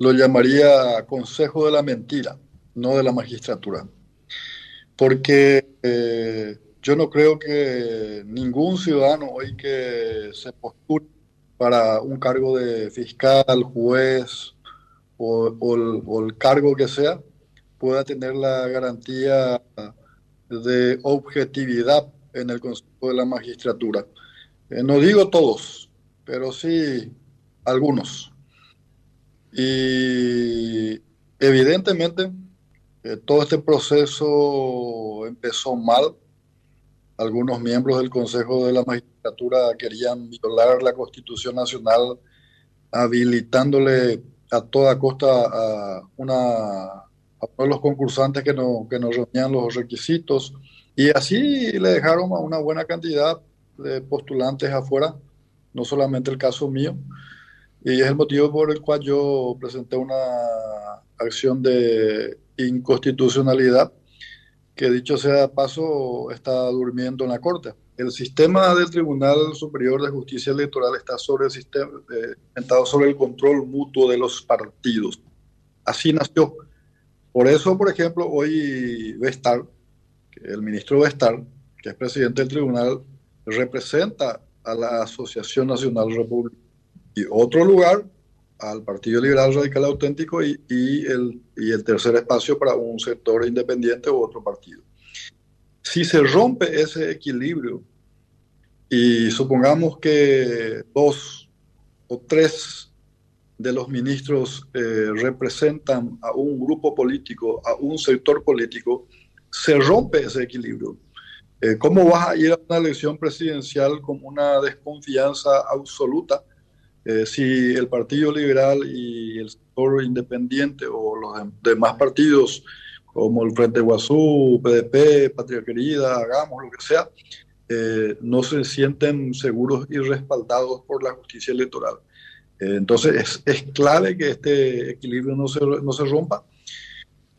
lo llamaría Consejo de la Mentira, no de la magistratura. Porque eh, yo no creo que ningún ciudadano hoy que se postule para un cargo de fiscal, juez o, el, cargo que sea, pueda tener la garantía de objetividad en el Consejo de la Magistratura. Eh, no digo todos, pero sí algunos. Y evidentemente eh, todo este proceso empezó mal. Algunos miembros del Consejo de la Magistratura querían violar la Constitución Nacional habilitándole a toda costa a, una, a los concursantes que no, que no reunían los requisitos y así le dejaron a una buena cantidad de postulantes afuera, no solamente el caso mío, y es el motivo por el cual yo presenté una acción de inconstitucionalidad que dicho sea paso está durmiendo en la Corte. El sistema del Tribunal Superior de Justicia Electoral está sobre el sistema, eh, sobre el control mutuo de los partidos. Así nació. Por eso, por ejemplo, hoy Vestar, el ministro Vestar, que es presidente del tribunal, representa a la Asociación Nacional República. Y otro lugar, al Partido Liberal Radical Auténtico y, y, el, y el tercer espacio para un sector independiente u otro partido. Si se rompe ese equilibrio y supongamos que dos o tres de los ministros eh, representan a un grupo político, a un sector político, se rompe ese equilibrio. Eh, ¿Cómo vas a ir a una elección presidencial con una desconfianza absoluta eh, si el Partido Liberal y el sector independiente o los demás partidos como el Frente Guazú, PDP, Patria Querida, Hagamos, lo que sea, eh, no se sienten seguros y respaldados por la justicia electoral. Eh, entonces es, clave que este equilibrio no se, no se rompa.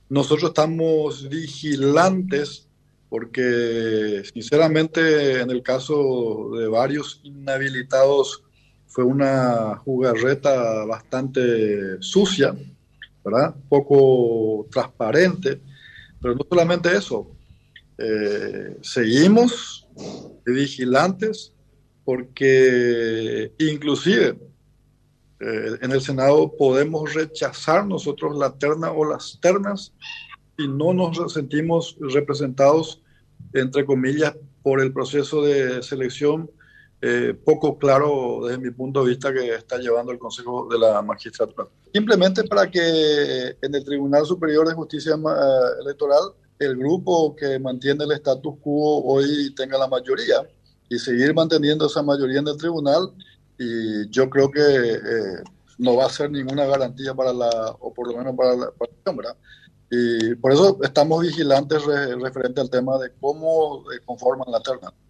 Nosotros estamos vigilantes porque sinceramente en el caso de varios inhabilitados fue una jugarreta bastante sucia, ¿verdad? Poco transparente, pero no solamente eso, eh, seguimos vigilantes porque inclusive eh, en el Senado podemos rechazar nosotros la terna o las ternas y no nos sentimos representados, entre comillas, por el proceso de selección eh, poco claro desde mi punto de vista que está llevando el Consejo de la Magistratura. Simplemente para que en el Tribunal Superior de Justicia Electoral el grupo que mantiene el status quo hoy tenga la mayoría y seguir manteniendo esa mayoría en el tribunal y yo creo que eh, no va a ser ninguna garantía para la, o por lo menos para la, para Y por eso estamos vigilantes referente al tema de cómo eh, conforman la terna.